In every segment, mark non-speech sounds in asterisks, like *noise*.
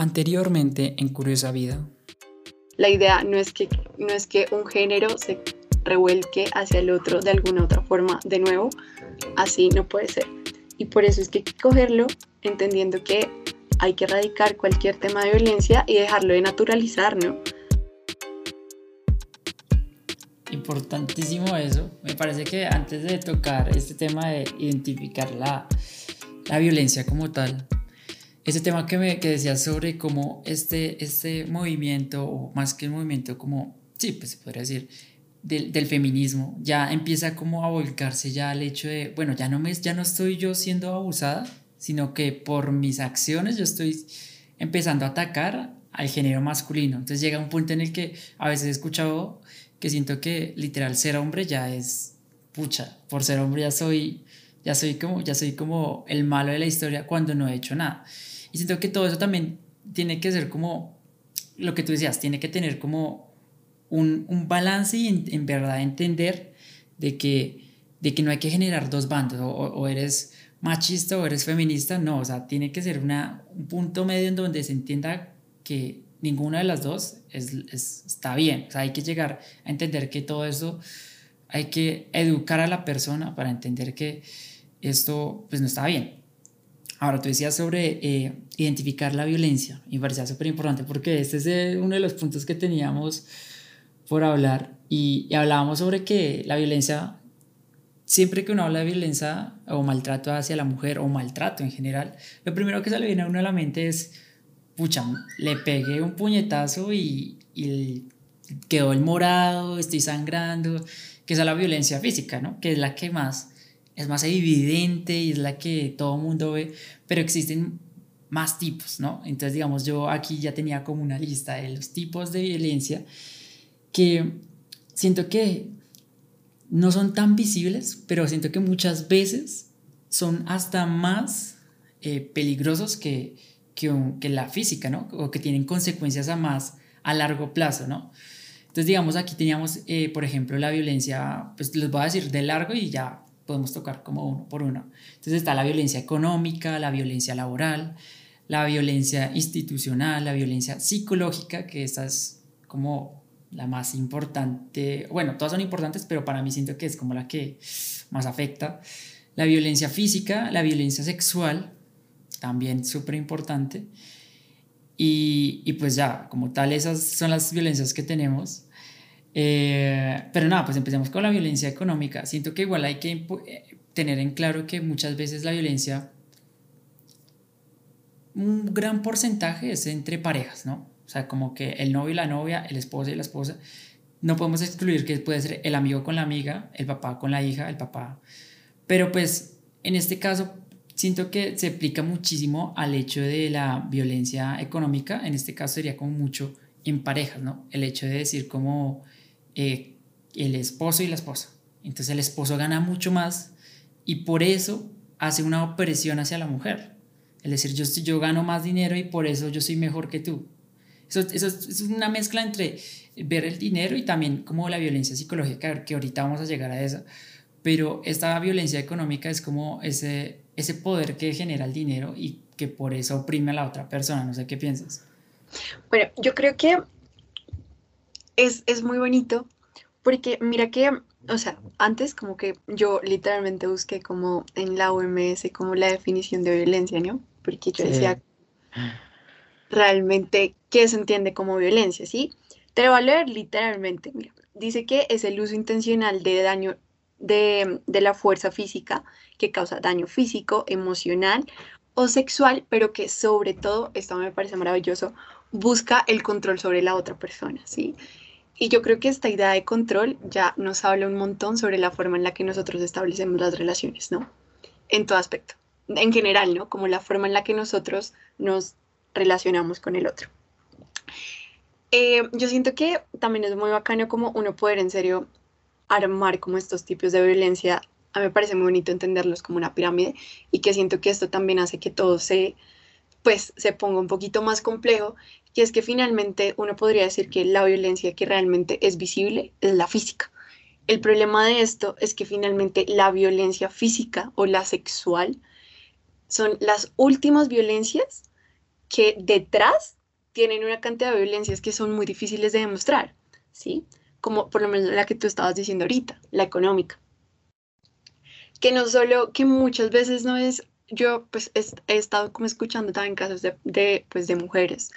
Anteriormente en Curiosa Vida. La idea no es que, no es que un género se revuelque hacia el otro de alguna otra forma de nuevo, así no puede ser. Y por eso es que hay que cogerlo entendiendo que hay que erradicar cualquier tema de violencia y dejarlo de naturalizar, ¿no? Importantísimo eso. Me parece que antes de tocar este tema de identificar la, la violencia como tal, ese tema que, me, que decías sobre cómo este, este movimiento, o más que el movimiento, como, sí, pues se podría decir, del, del, feminismo, ya empieza como a volcarse ya al hecho de, bueno, ya no, me, ya no estoy yo siendo abusada, sino que por mis acciones yo estoy empezando a atacar al género masculino. Entonces llega un punto en el que a veces he escuchado que siento que literal ser hombre ya es pucha, por ser hombre ya soy ya soy como ya soy como el malo de la historia cuando no he hecho nada. Y siento que todo eso también tiene que ser como lo que tú decías, tiene que tener como un, un balance y en, verdad entender de que, de que no hay que generar dos bandos, o, o eres machista o eres feminista, no, o sea, tiene que ser una, un punto medio en donde se entienda que ninguna de las dos es, está bien, o sea, hay que llegar a entender que todo eso, hay que educar a la persona para entender que esto pues no está bien. Ahora, tú decías sobre eh, identificar la violencia, y me parecía súper importante porque este es eh, uno de los puntos que teníamos por hablar y, y hablábamos sobre que la violencia siempre que uno habla de violencia o maltrato hacia la mujer o maltrato en general, lo primero que se le viene a uno a la mente es, pucha, le pegué un puñetazo y, y quedó el morado, estoy sangrando, que es la violencia física, ¿no? Que es la que más, es más evidente y es la que todo mundo ve, pero existen más tipos, ¿no? Entonces, digamos, yo aquí ya tenía como una lista de los tipos de violencia que siento que no son tan visibles, pero siento que muchas veces son hasta más eh, peligrosos que, que, la física, ¿no? O que tienen consecuencias a más a largo plazo, ¿no? Entonces, digamos, aquí teníamos, eh, por ejemplo, la violencia, pues les voy a decir de largo y ya podemos tocar como uno por uno. Entonces está la violencia económica, la violencia laboral, la violencia institucional, la violencia psicológica, que esta es como la más importante, bueno, todas son importantes, pero para mí siento que es como la que más afecta. La violencia física, la violencia sexual, también súper importante. Y, y, pues ya, como tal, esas son las violencias que tenemos. Eh, pero nada, pues empecemos con la violencia económica. Siento que igual hay que eh, tener en claro que muchas veces la violencia, un gran porcentaje es entre parejas, ¿no? O sea, como que el novio y la novia, el esposo y la esposa. No podemos excluir que puede ser el amigo con la amiga, el papá con la hija, el papá. Pero pues en este caso siento que se aplica muchísimo al hecho de la violencia económica. En este caso sería como mucho en parejas, ¿no? El hecho de decir como eh, el esposo y la esposa. Entonces el esposo gana mucho más y por eso hace una opresión hacia la mujer. Es decir, yo, yo gano más dinero y por eso yo soy mejor que tú. Eso, es una mezcla entre ver el dinero y también como la violencia psicológica, que ahorita vamos a llegar a eso. Pero esta violencia económica es como ese, ese poder que genera el dinero y que por eso oprime a la otra persona. No sé qué piensas. Bueno, yo creo que es, es muy bonito porque mira que, o sea, antes como que yo literalmente busqué como en la OMS como la definición de violencia, ¿no? Porque yo decía realmente qué se entiende como violencia, ¿sí? Te lo voy a leer literalmente. Mira, dice que es el uso intencional de daño de, de la fuerza física que causa daño físico, emocional o sexual, pero que sobre todo, esto me parece maravilloso, busca el control sobre la otra persona, ¿sí? Y yo creo que esta idea de control ya nos habla un montón sobre la forma en la que nosotros establecemos las relaciones, ¿no? En todo aspecto, en general, ¿no? Como la forma en la que nosotros nos relacionamos con el otro. Eh, yo siento que también es muy bacano como uno poder en serio armar como estos tipos de violencia. A mí me parece muy bonito entenderlos como una pirámide y que siento que esto también hace que todo se, pues, se ponga un poquito más complejo. Y es que finalmente uno podría decir que la violencia que realmente es visible es la física. El problema de esto es que finalmente la violencia física o la sexual son las últimas violencias que detrás tienen una cantidad de violencias que son muy difíciles de demostrar, ¿sí? Como por lo menos la que tú estabas diciendo ahorita, la económica. Que no solo, que muchas veces no es, yo pues he, estado como escuchando también casos de, pues, de mujeres.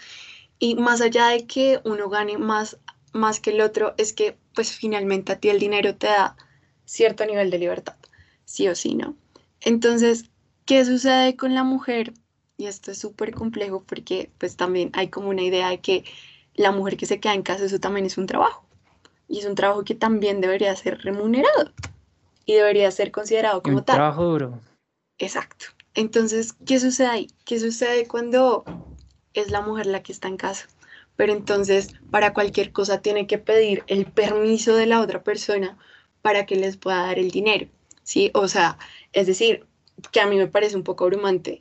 Y más allá de que uno gane más, más que el otro, es que pues finalmente a ti el dinero te da cierto nivel de libertad, sí o sí, ¿no? Entonces, ¿qué sucede con la mujer? Y esto es súper complejo porque pues también hay como una idea de que la mujer que se queda en casa, eso también es un trabajo. Y es un trabajo que también debería ser remunerado y debería ser considerado como tal. Trabajo duro. Exacto. Entonces, ¿qué sucede ahí? ¿Qué sucede cuando es la mujer la que está en casa? Pero entonces, para cualquier cosa tiene que pedir el permiso de la otra persona para que les pueda dar el dinero, ¿sí? O sea, es decir, que a mí me parece un poco abrumante.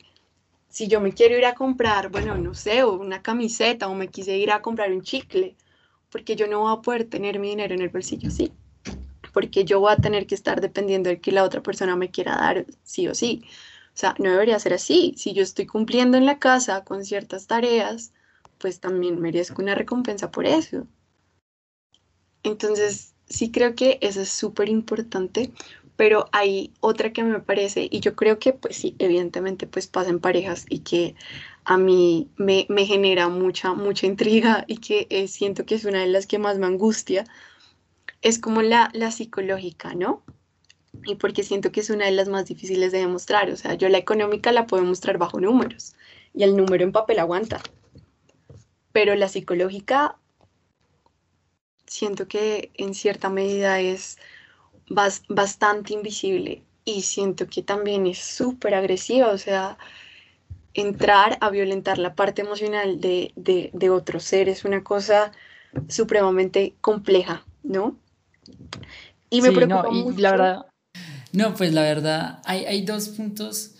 Si yo me quiero ir a comprar, bueno, no sé, una camiseta o me quise ir a comprar un chicle, porque yo no voy a poder tener mi dinero en el bolsillo, sí. Porque yo voy a tener que estar dependiendo de que la otra persona me quiera dar, sí o sí. O sea, no debería ser así. Si yo estoy cumpliendo en la casa con ciertas tareas, pues también merezco una recompensa por eso. Entonces, sí creo que eso es súper importante, pero hay otra que me parece, y yo creo que pues sí, evidentemente pues pasa en parejas y que a mí me, genera mucha, mucha intriga y que eh, siento que es una de las que más me angustia, es como la, la psicológica, ¿no? Y porque siento que es una de las más difíciles de demostrar, o sea, yo la económica la puedo mostrar bajo números y el número en papel aguanta, pero la psicológica siento que en cierta medida es bastante invisible y siento que también es súper agresiva, o sea, entrar a violentar la parte emocional de, de, otro ser es una cosa supremamente compleja, ¿no? Y me preocupa mucho. La verdad... No, pues la verdad, hay, hay dos puntos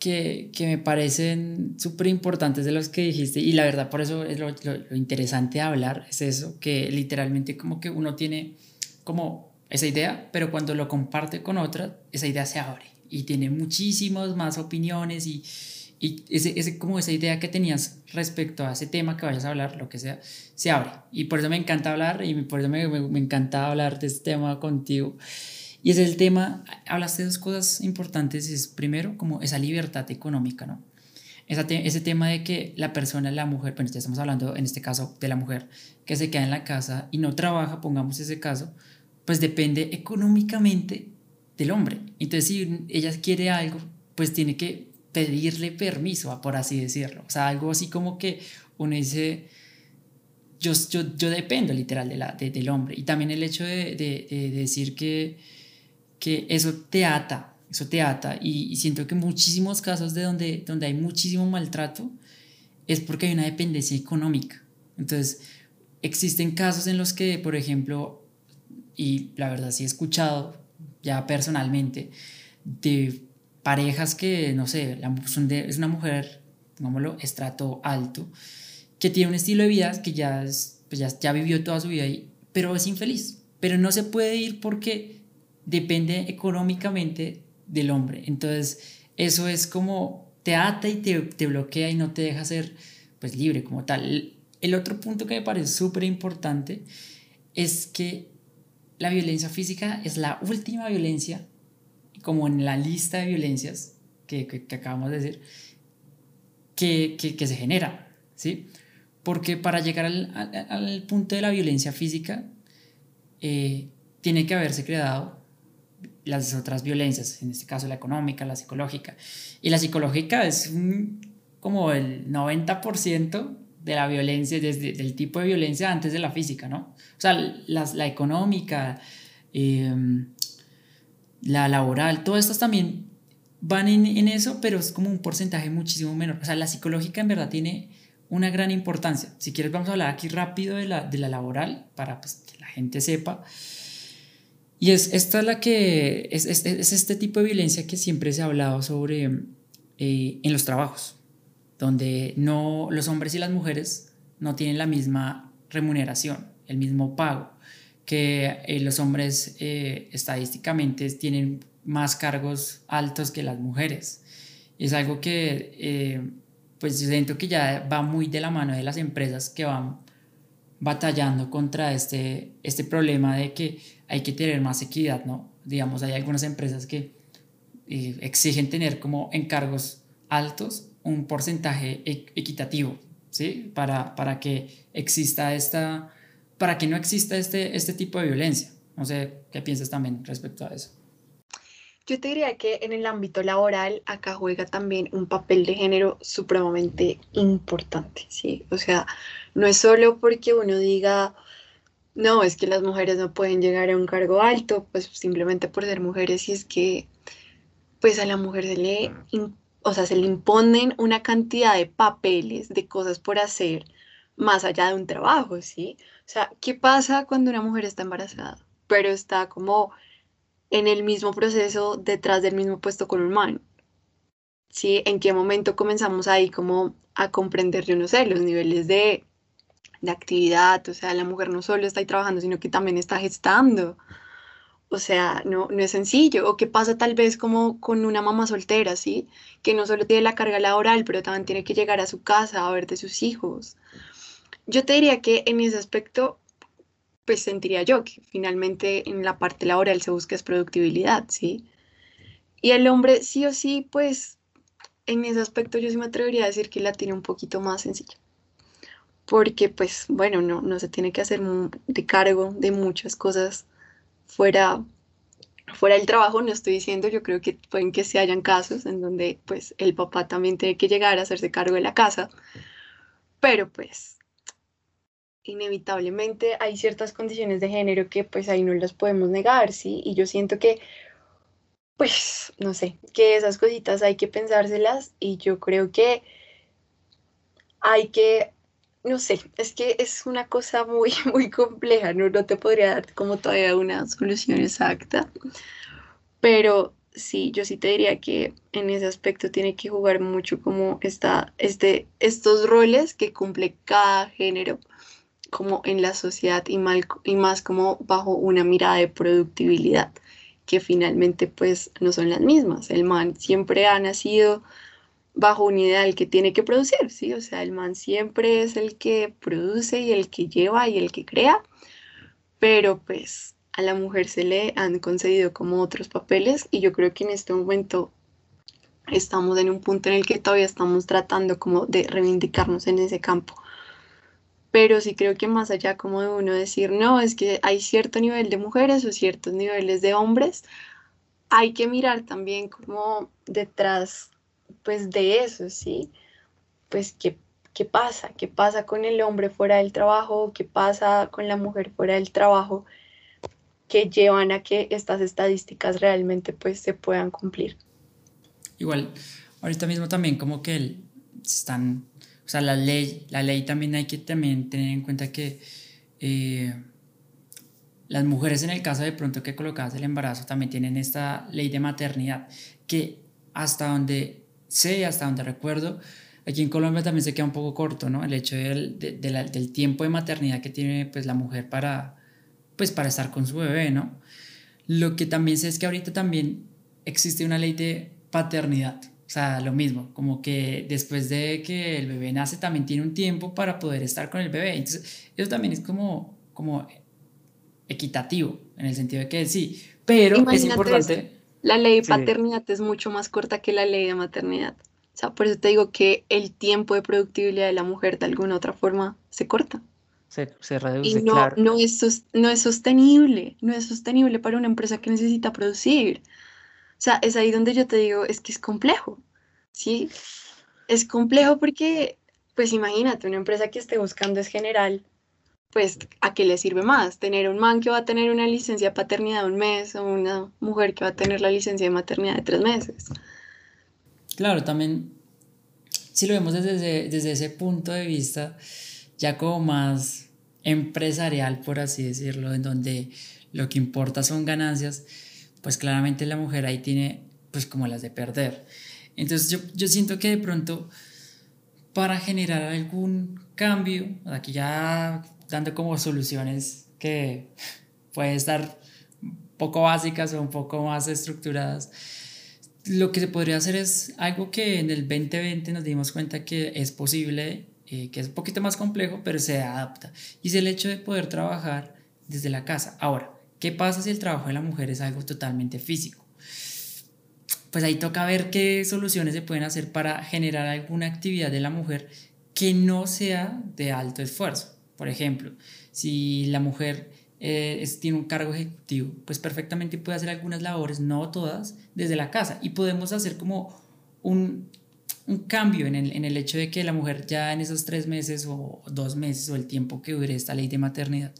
que, que me parecen súper importantes de los que dijiste y la verdad por eso es lo, interesante de hablar, es eso, que literalmente como que uno tiene como esa idea, pero cuando lo comparte con otra, esa idea se abre y tiene muchísimas más opiniones y, y ese, ese, como esa idea que tenías respecto a ese tema que vayas a hablar, lo que sea, se abre. Y por eso me encanta hablar y por eso me, me, me encanta hablar de este tema contigo. Y es el tema, hablaste de dos cosas importantes, es primero como esa libertad económica, ¿no? ese tema de que la persona, la mujer, bueno, ya estamos hablando en este caso de la mujer que se queda en la casa y no trabaja, pongamos ese caso, pues depende económicamente del hombre. Entonces, si ella quiere algo, pues tiene que pedirle permiso, por así decirlo. O sea, algo así como que uno dice, yo, yo, yo dependo literal de la, del hombre. Y también el hecho de, de decir que que eso te ata, eso te ata. Y, siento que muchísimos casos de donde, donde hay muchísimo maltrato es porque hay una dependencia económica. Entonces, existen casos en los que, por ejemplo, y la verdad sí he escuchado ya personalmente, de parejas que, no sé, es una mujer, digámoslo, estrato alto, que tiene un estilo de vida que ya, pues ya, ya vivió toda su vida ahí, pero es infeliz. Pero no se puede ir porque depende económicamente del hombre. Entonces, eso es como te ata y te, te bloquea y no te deja ser pues libre como tal. El otro punto que me parece súper importante es que la violencia física es la última violencia, como en la lista de violencias que, que, acabamos de decir, que, que, se genera, ¿sí? Porque para llegar al, al, punto de la violencia física, eh, tiene que haberse creado las otras violencias, en este caso la económica, la psicológica. Y la psicológica es como el 90% de la violencia, desde el tipo de violencia antes de la física, ¿no? O sea, la económica, em, la laboral, todas estas también van en, en, eso, pero es como un porcentaje muchísimo menor. O sea, la psicológica en verdad tiene una gran importancia. Si quieres vamos a hablar aquí rápido de la, de la laboral para pues, que la gente sepa. Y es esta la que, es, es, este tipo de violencia que siempre se ha hablado sobre eh, en los trabajos, donde no, los hombres y las mujeres no tienen la misma remuneración, el mismo pago, que eh, los hombres eh, estadísticamente tienen más cargos altos que las mujeres. Es algo que pues siento que ya va muy de la mano de las empresas que van batallando contra este, este problema de que hay que tener más equidad, ¿no? Digamos, hay algunas empresas que eh, exigen tener como encargos altos un porcentaje e, equitativo, ¿sí? Para, para que exista esta, para que no exista este, este tipo de violencia. No sé qué piensas también respecto a eso. Yo te diría que en el ámbito laboral acá juega también un papel de género supremamente importante, ¿sí? O sea, no es solo porque uno diga, no, es que las mujeres no pueden llegar a un cargo alto, pues simplemente por ser mujeres, y es que pues a la mujer se le, o sea, se le imponen una cantidad de papeles, de cosas por hacer, más allá de un trabajo, ¿sí? O sea, ¿qué pasa cuando una mujer está embarazada? Pero está como en el mismo proceso detrás del mismo puesto con un man. ¿Sí? ¿En qué momento comenzamos ahí como a comprender, yo no sé, los niveles de, de actividad? O sea, la mujer no solo está ahí trabajando, sino que también está gestando. O sea, no, no es sencillo. O qué pasa tal vez como con una mamá soltera, ¿sí? Que no solo tiene la carga laboral, pero también tiene que llegar a su casa a ver de sus hijos. Yo te diría que en ese aspecto pues sentiría yo que finalmente en la parte laboral se busca es productividad, ¿sí? Y el hombre sí o sí, pues en ese aspecto yo sí me atrevería a decir que la tiene un poquito más sencilla. Porque pues bueno, no, no se tiene que hacer de cargo de muchas cosas fuera, fuera del trabajo, no estoy diciendo, yo creo que pueden que se hayan casos en donde pues el papá también tiene que llegar a hacerse cargo de la casa, pero pues inevitablemente hay ciertas condiciones de género que pues ahí no las podemos negar, ¿sí? Y yo siento que, pues, no sé, que esas cositas hay que pensárselas y yo creo que hay que, no sé, es que es una cosa muy, *laughs* muy compleja, no, te podría dar como todavía una solución exacta, pero sí, yo sí te diría que en ese aspecto tiene que jugar mucho como este, estos roles que cumple cada género como en la sociedad y, más como bajo una mirada de productividad, que finalmente pues no son las mismas. El man siempre ha nacido bajo un ideal que tiene que producir, ¿sí? O sea, el man siempre es el que produce y el que lleva y el que crea, pero pues a la mujer se le han concedido como otros papeles y yo creo que en este momento estamos en un punto en el que todavía estamos tratando como de reivindicarnos en ese campo pero sí creo que más allá como de uno decir, no, es que hay cierto nivel de mujeres o ciertos niveles de hombres, hay que mirar también como detrás, pues de eso, ¿sí? Pues qué, qué pasa, qué pasa con el hombre fuera del trabajo, qué pasa con la mujer fuera del trabajo, que llevan a que estas estadísticas realmente pues se puedan cumplir. Igual, ahorita mismo también como que están o sea, la ley, la ley también hay que también tener en cuenta que eh, las mujeres en el caso de pronto que colocadas el embarazo también tienen esta ley de maternidad que hasta donde sé, hasta donde recuerdo, aquí en Colombia también se queda un poco corto, ¿no? El hecho del, del tiempo de maternidad que tiene pues la mujer para, pues, para estar con su bebé, ¿no? Lo que también sé es que ahorita también existe una ley de paternidad. O sea, lo mismo, como que después de que el bebé nace también tiene un tiempo para poder estar con el bebé. Entonces, eso también es como, como equitativo, en el sentido de que sí, pero es importante... La ley de paternidad es mucho más corta que la ley de maternidad. O sea, por eso te digo que el tiempo de productividad de la mujer de alguna otra forma se corta. Se, se reduce, y no, claro. no, es, no es sostenible, no es sostenible para una empresa que necesita producir. O sea, es ahí donde yo te digo, es que es complejo, ¿sí? Es complejo porque, pues imagínate, una empresa que esté buscando es general, pues ¿a qué le sirve más? Tener un man que va a tener una licencia de paternidad de un mes o una mujer que va a tener la licencia de maternidad de tres meses. Claro, también, si lo vemos desde, desde ese punto de vista, ya como más empresarial, por así decirlo, en donde lo que importa son ganancias, pues claramente la mujer ahí tiene pues como las de perder. Entonces yo, yo siento que de pronto para generar algún cambio, aquí ya dando como soluciones que pueden estar poco básicas o un poco más estructuradas, lo que se podría hacer es algo que en el 2020 nos dimos cuenta que es posible, eh, que es un poquito más complejo, pero se adapta. Y es el hecho de poder trabajar desde la casa. Ahora, ¿qué pasa si el trabajo de la mujer es algo totalmente físico? Pues ahí toca ver qué soluciones se pueden hacer para generar alguna actividad de la mujer que no sea de alto esfuerzo. Por ejemplo, si la mujer eh, tiene un cargo ejecutivo, pues perfectamente puede hacer algunas labores, no todas, desde la casa. Y podemos hacer como un, un cambio en el, en el, hecho de que la mujer ya en esos tres meses o dos meses o el tiempo que dure esta ley de maternidad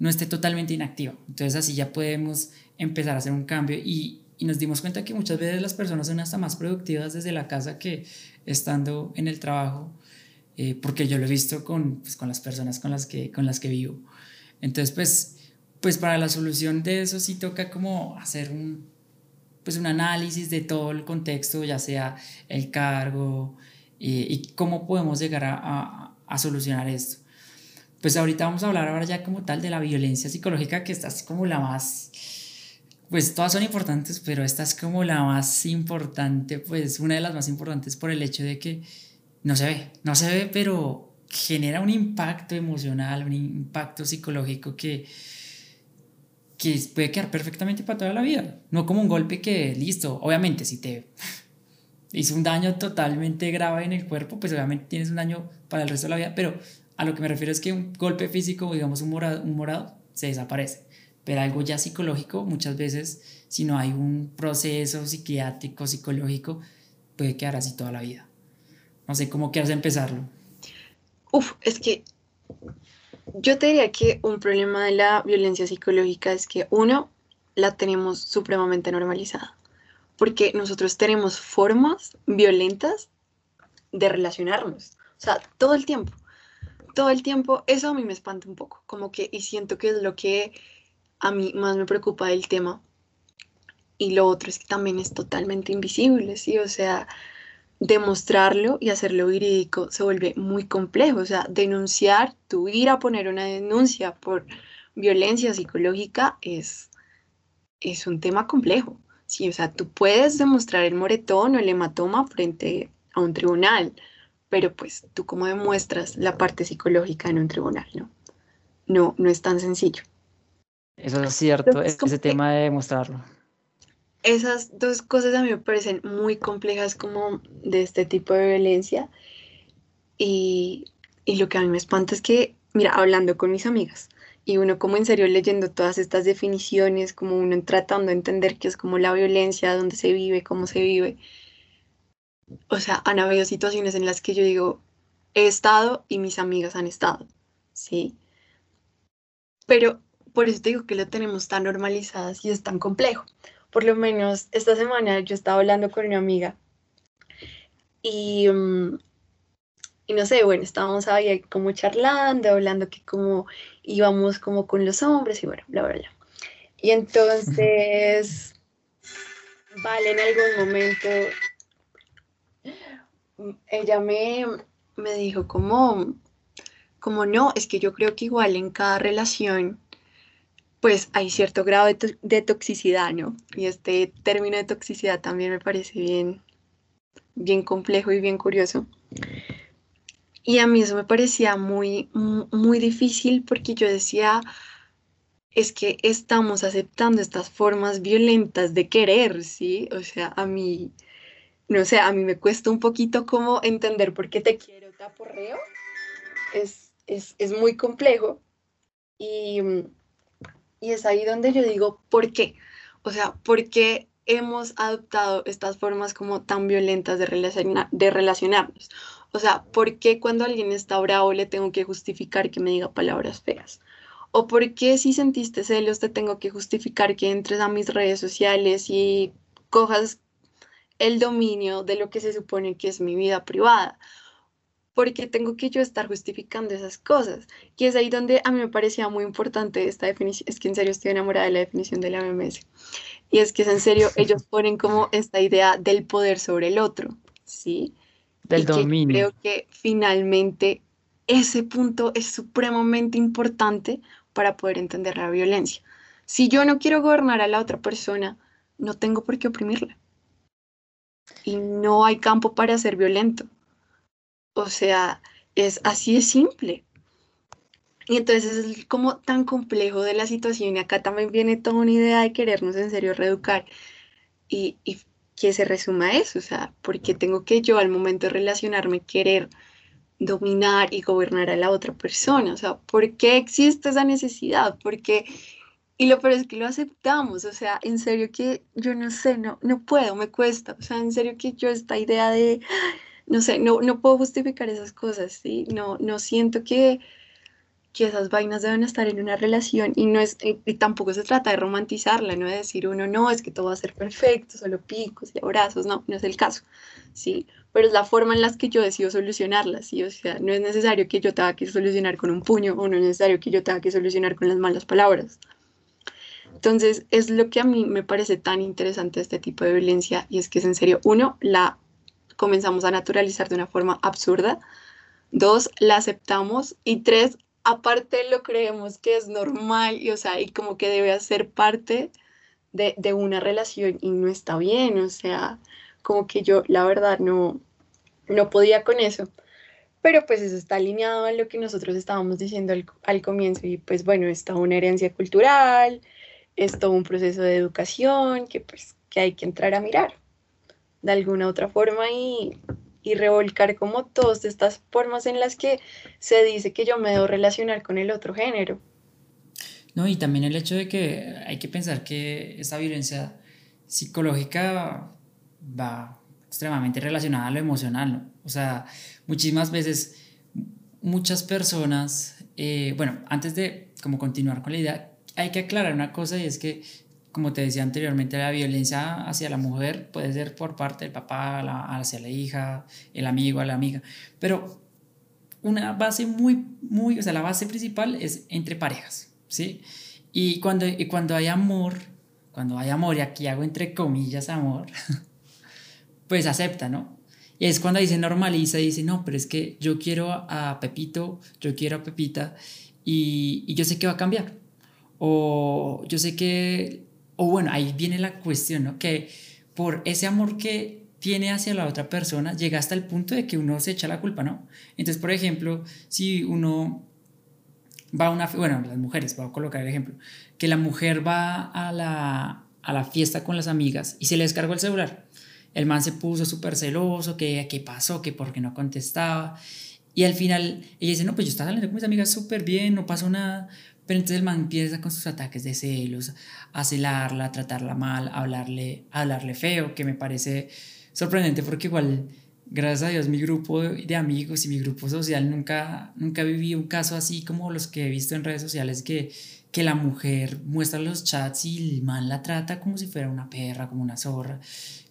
no esté totalmente inactiva. Entonces así ya podemos empezar a hacer un cambio y, y nos dimos cuenta que muchas veces las personas son hasta más productivas desde la casa que estando en el trabajo, eh, porque yo lo he visto con, pues, con las personas con las que, con las que vivo. Entonces, pues, pues para la solución de eso sí toca como hacer un, pues un análisis de todo el contexto, ya sea el cargo eh, y cómo podemos llegar a, a, solucionar esto. Pues ahorita vamos a hablar ahora ya como tal de la violencia psicológica, que esta es como la más, pues todas son importantes, pero esta es como la más importante, pues una de las más importantes por el hecho de que no se ve, no se ve, pero genera un impacto emocional, un impacto psicológico que, que puede quedar perfectamente para toda la vida. No como un golpe que, listo, obviamente si te *laughs* hizo un daño totalmente grave en el cuerpo, pues obviamente tienes un daño para el resto de la vida, pero a lo que me refiero es que un golpe físico, digamos un morado, un morado se desaparece. Pero algo ya psicológico, muchas veces, si no hay un proceso psiquiátrico, psicológico, puede quedar así toda la vida. No sé cómo quieras empezarlo. Uf, es que yo te diría que un problema de la violencia psicológica es que uno, la tenemos supremamente normalizada, porque nosotros tenemos formas violentas de relacionarnos, o sea, todo el tiempo, todo el tiempo, eso a mí me espanta un poco, como que, y siento que es lo que a mí más me preocupa del tema. Y lo otro es que también es totalmente invisible, ¿sí? O sea, demostrarlo y hacerlo jurídico se vuelve muy complejo. O sea, denunciar, tu ir a poner una denuncia por violencia psicológica es, es un tema complejo. Sí, o sea, tú puedes demostrar el moretón o el hematoma frente a un tribunal, pero pues tú cómo demuestras la parte psicológica en un tribunal, ¿no? No, no es tan sencillo. Eso es cierto, ese tema de demostrarlo esas dos cosas a mí me parecen muy complejas como de este tipo de violencia. Y, y, lo que a mí me espanta es que, mira, hablando con mis amigas, y uno como en serio leyendo todas estas definiciones, como uno tratando de entender qué es como la violencia, dónde se vive, cómo se vive. O sea, han habido situaciones en las que yo digo, he estado y mis amigas han estado, ¿sí? Pero por eso te digo que lo tenemos tan normalizadas y es tan complejo por lo menos esta semana yo estaba hablando con una amiga y, mm, y no sé, bueno, estábamos ahí como charlando, hablando que como íbamos como con los hombres y bueno, bla, bla, bla. Y entonces, *laughs* vale, en algún momento, ella me, me dijo como, como no, es que yo creo que igual en cada relación pues hay cierto grado de, toxicidad, ¿no? Y este término de toxicidad también me parece bien, bien complejo y bien curioso. Y a mí eso me parecía muy, muy difícil porque yo decía, es que estamos aceptando estas formas violentas de querer, ¿sí? O sea, a mí, no sé, a mí me cuesta un poquito como entender por qué te quiero, te aporreo. Es, es, es muy complejo. Y y es ahí donde yo digo, ¿por qué? O sea, ¿por qué hemos adoptado estas formas como tan violentas de, de relacionarnos? O sea, ¿por qué cuando alguien está bravo le tengo que justificar que me diga palabras feas? ¿O por qué si sentiste celos te tengo que justificar que entres a mis redes sociales y cojas el dominio de lo que se supone que es mi vida privada? Porque tengo que yo estar justificando esas cosas. Y es ahí donde a mí me parecía muy importante esta definición, es que en serio estoy enamorada de la definición de la MMS. Y es que es en serio, *laughs* ellos ponen como esta idea del poder sobre el otro, ¿sí? Del dominio. creo que finalmente ese punto es supremamente importante para poder entender la violencia. Si yo no quiero gobernar a la otra persona, no tengo por qué oprimirla. y no hay campo para ser violento. O sea, es así de simple. Y entonces es como tan complejo de la situación y acá también viene toda una idea de querernos en serio reeducar y, que se resuma eso, o sea, porque tengo que yo al momento de relacionarme querer dominar y gobernar a la otra persona, o sea, ¿por qué existe esa necesidad? Porque, y lo peor es que lo aceptamos, o sea, en serio que yo no sé, no, no puedo, me cuesta, o sea, en serio que yo esta idea de, no sé, no, no puedo justificar esas cosas, ¿sí? No, no siento que que esas vainas deben estar en una relación y no es y, tampoco se trata de romantizarla, no de decir uno no, es que todo va a ser perfecto, solo picos y abrazos, no, no es el caso, ¿sí? Pero es la forma en la que yo decido solucionarla, ¿sí? O sea, no es necesario que yo tenga que solucionar con un puño o no es necesario que yo tenga que solucionar con las malas palabras. Entonces, es lo que a mí me parece tan interesante este tipo de violencia y es que es en serio, uno, la comenzamos a naturalizar de una forma absurda, dos, la aceptamos. Y tres, aparte lo creemos que es normal y, o sea, y como que debe ser parte de, de, una relación y no está bien, o sea, como que yo la verdad no, no podía con eso. Pero pues eso está alineado a lo que nosotros estábamos diciendo al, al comienzo. Y pues bueno, está una herencia cultural, es todo un proceso de educación que pues que hay que entrar a mirar de alguna otra forma y, y revolcar como todas estas formas en las que se dice que yo me debo relacionar con el otro género. No, y también el hecho de que hay que pensar que esa violencia psicológica va extremadamente relacionada a lo emocional, ¿no? O sea, muchísimas veces muchas personas, eh, bueno, antes de como continuar con la idea, hay que aclarar una cosa y es que como te decía anteriormente, la violencia hacia la mujer puede ser por parte del papá, hacia la hija, el amigo, a la amiga, pero una base muy, muy, o sea, la base principal es entre parejas, ¿sí? Y cuando, y cuando hay amor, cuando hay amor, y aquí hago entre comillas amor, *laughs* pues acepta, ¿no? Y es cuando dice normaliza dice, no, pero es que yo quiero a Pepito, yo quiero a Pepita y yo sé que va a cambiar. O yo sé que o bueno, ahí viene la cuestión, ¿no? Que por ese amor que tiene hacia la otra persona, llega hasta el punto de que uno se echa la culpa, ¿no? Entonces, por ejemplo, si uno va a una, bueno, las mujeres, voy a colocar el ejemplo, que la mujer va a la, a la fiesta con las amigas y se le descargó el celular. El man se puso súper celoso, que qué pasó, que por qué no contestaba. Y al final ella dice, no, pues yo estaba saliendo con mis amigas súper bien, no pasó nada. Pero entonces el man empieza con sus ataques de celos, a celarla, a tratarla mal, a hablarle, hablarle feo, que me parece sorprendente porque igual, gracias a Dios, mi grupo de amigos y mi grupo social nunca, nunca viví un caso así como los que he visto en redes sociales que, que la mujer muestra los chats y el man la trata como si fuera una perra, como una zorra.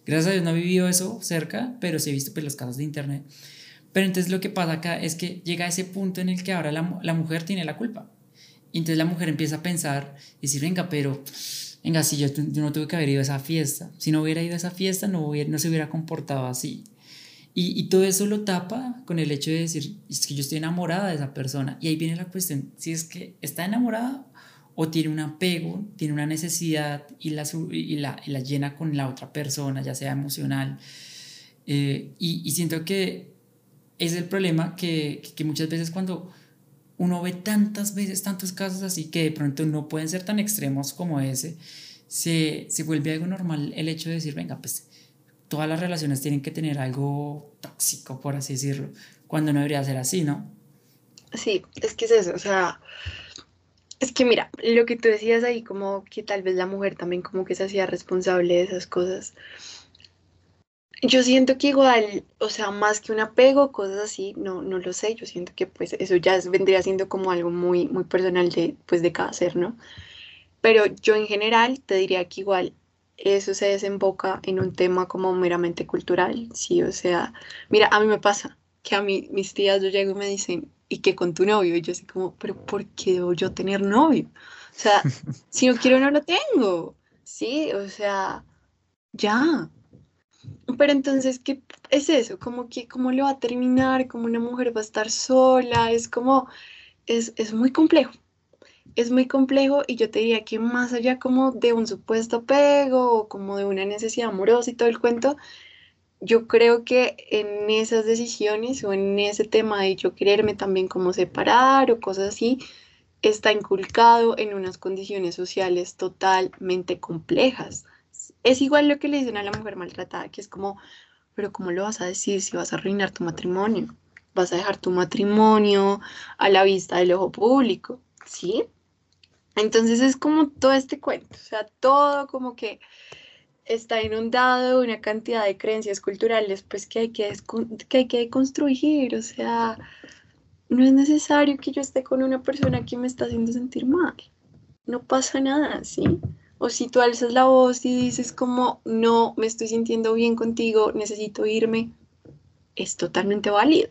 Gracias a Dios no he vivido eso cerca, pero sí he visto pues, los casos de internet. Pero entonces lo que pasa acá es que llega a ese punto en el que ahora la mujer tiene la culpa. Y entonces la mujer empieza a pensar y decir, venga, pero, venga, si yo, yo, no tuve que haber ido a esa fiesta, si no hubiera ido a esa fiesta no, hubiera, no se hubiera comportado así. Y, y, todo eso lo tapa con el hecho de decir, es que yo estoy enamorada de esa persona. Y ahí viene la cuestión, si es que está enamorada o tiene un apego, tiene una necesidad y la, y la, y la llena con la otra persona, ya sea emocional. Eh, y, siento que es el problema que, que muchas veces cuando uno ve tantas veces, tantos casos así que de pronto no pueden ser tan extremos como ese, se, se vuelve algo normal el hecho de decir, venga, pues todas las relaciones tienen que tener algo tóxico, por así decirlo, cuando no debería ser así, ¿no? Sí, es que es eso, o sea, es que mira, lo que tú decías ahí, como que tal vez la mujer también como que se hacía responsable de esas cosas. Yo siento que igual, o sea, más que un apego, cosas así, no, no lo sé, yo siento que pues eso ya vendría siendo como algo muy, muy personal de, pues, de cada ser, ¿no? Pero yo en general te diría que igual eso se desemboca en un tema como meramente cultural, sí, o sea, mira, a mí me pasa que a mí mis tías yo llego y me dicen, ¿y qué con tu novio? Y yo así como, pero ¿por qué debo yo tener novio? O sea, *laughs* si no quiero no lo tengo, sí, o sea, ya, pero entonces, ¿qué es eso? Como que, ¿cómo lo va a terminar? ¿Cómo una mujer va a estar sola? Es como, es, es muy complejo. Es muy complejo y yo te diría que más allá como de un supuesto apego o como de una necesidad amorosa y todo el cuento, yo creo que en esas decisiones o en ese tema de yo quererme también como separar o cosas así, está inculcado en unas condiciones sociales totalmente complejas. Es igual lo que le dicen a la mujer maltratada, que es como, pero ¿cómo lo vas a decir si vas a arruinar tu matrimonio? Vas a dejar tu matrimonio a la vista del ojo público, ¿sí? Entonces es como todo este cuento, o sea, todo como que está inundado de una cantidad de creencias culturales pues que hay que, que hay que construir, o sea, no es necesario que yo esté con una persona que me está haciendo sentir mal. No pasa nada, ¿sí? O si tú alzas la voz y dices como, no, me estoy sintiendo bien contigo, necesito irme, es totalmente válido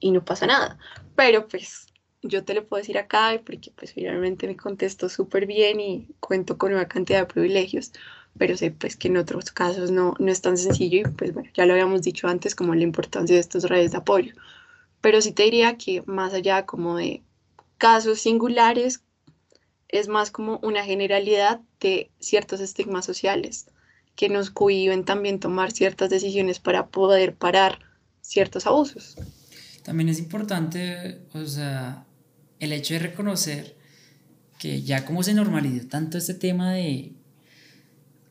y no pasa nada. Pero pues yo te lo puedo decir acá porque pues finalmente me contesto súper bien y cuento con una cantidad de privilegios, pero sé pues que en otros casos no, no es tan sencillo y pues bueno, ya lo habíamos dicho antes como la importancia de estas redes de apoyo pero sí te diría que más allá como de casos singulares, es más como una generalidad de ciertos estigmas sociales que nos cohiben también tomar ciertas decisiones para poder parar ciertos abusos. También es importante, o sea, el hecho de reconocer que ya como se normalizó tanto este tema de,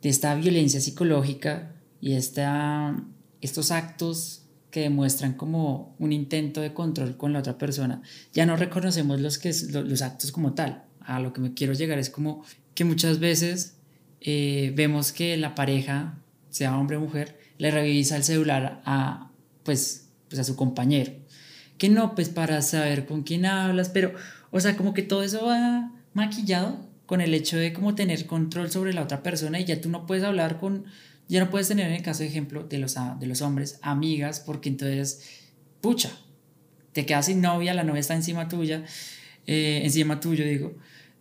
de esta violencia psicológica y esta, estos actos que demuestran como un intento de control con la otra persona, ya no reconocemos los, que, los actos como tal. A lo que me quiero llegar es como que muchas veces eh, vemos que la pareja, sea hombre o mujer, le revisa el celular a, pues, pues a su compañero. Que no, pues para saber con quién hablas, pero, o sea, como que todo eso va maquillado con el hecho de como tener control sobre la otra persona y ya tú no puedes hablar con ya no puedes tener en el caso de ejemplo de los, de los hombres amigas porque entonces, pucha, te quedas sin novia, la novia está encima tuya, eh, encima tuyo digo.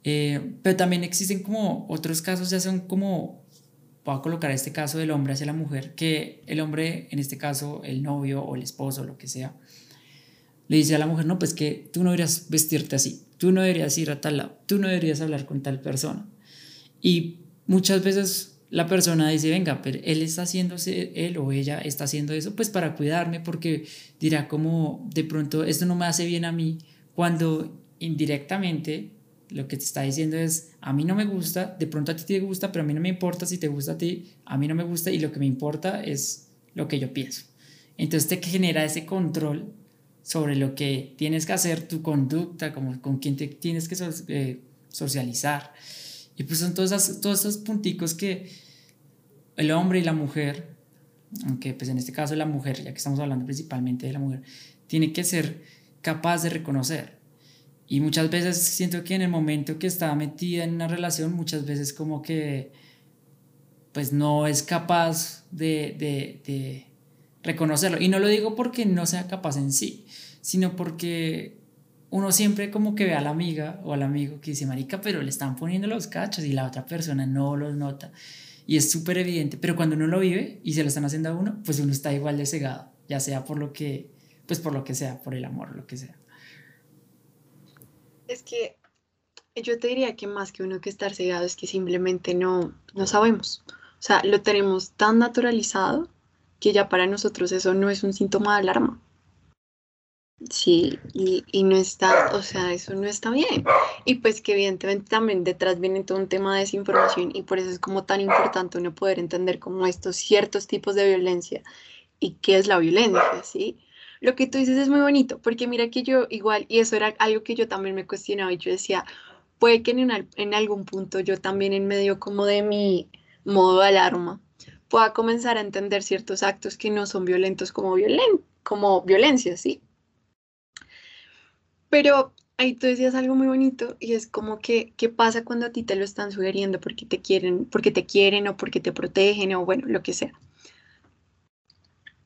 Eh, pero también existen como otros casos, ya son como, voy a colocar este caso del hombre hacia la mujer, que el hombre, en este caso el novio o el esposo, lo que sea, le dice a la mujer, no, pues que tú no deberías vestirte así, tú no deberías ir a tal lado, tú no deberías hablar con tal persona. Y muchas veces la persona dice, venga, pero él está haciéndose, él o ella está haciendo eso, pues para cuidarme, porque dirá como, de pronto, esto no me hace bien a mí, cuando indirectamente lo que te está diciendo es, a mí no me gusta, de pronto a ti te gusta, pero a mí no me importa si te gusta a ti, a mí no me gusta y lo que me importa es lo que yo pienso. Entonces te genera ese control sobre lo que tienes que hacer, tu conducta, como con quién te tienes que eh, socializar. Y pues son todos, todos esos punticos que el hombre y la mujer, aunque pues en este caso la mujer, ya que estamos hablando principalmente de la mujer, tiene que ser capaz de reconocer. Y muchas veces siento que en el momento que está metida en una relación, muchas veces como que pues no es capaz de, de, de reconocerlo. Y no lo digo porque no sea capaz en sí, sino porque uno siempre como que ve a la amiga o al amigo que dice, marica, pero le están poniendo los cachos y la otra persona no los nota. Y es súper evidente, pero cuando uno lo vive y se lo están haciendo a uno, pues uno está igual de cegado, ya sea por lo que, pues por lo que sea, por el amor, lo que sea. Es que yo te diría que más que uno que estar cegado es que simplemente no, no sabemos. O sea, lo tenemos tan naturalizado que ya para nosotros eso no es un síntoma de alarma. Sí, y, no está, o sea, eso no está bien. Y pues que evidentemente también detrás viene todo un tema de desinformación y por eso es como tan importante uno poder entender como estos ciertos tipos de violencia y qué es la violencia, ¿sí? Lo que tú dices es muy bonito, porque mira que yo igual, y eso era algo que yo también me cuestionaba y yo decía, puede que en, algún punto yo también en medio como de mi modo de alarma pueda comenzar a entender ciertos actos que no son violentos como, violen como violencia, ¿sí? Pero ahí tú decías algo muy bonito y es como que, ¿qué pasa cuando a ti te lo están sugiriendo porque te quieren, porque te quieren o porque te protegen o bueno, lo que sea?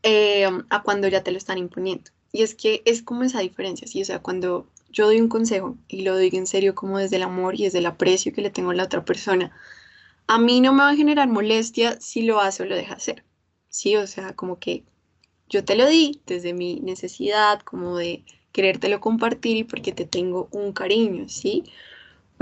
Eh, a cuando ya te lo están imponiendo. Y es que es como esa diferencia, ¿sí? O sea, cuando yo doy un consejo y lo digo en serio como desde el amor y desde el aprecio que le tengo a la otra persona, a mí no me va a generar molestia si lo hace o lo deja hacer, ¿sí? O sea, como que yo te lo di desde mi necesidad, como de querértelo compartir y porque te tengo un cariño, ¿sí?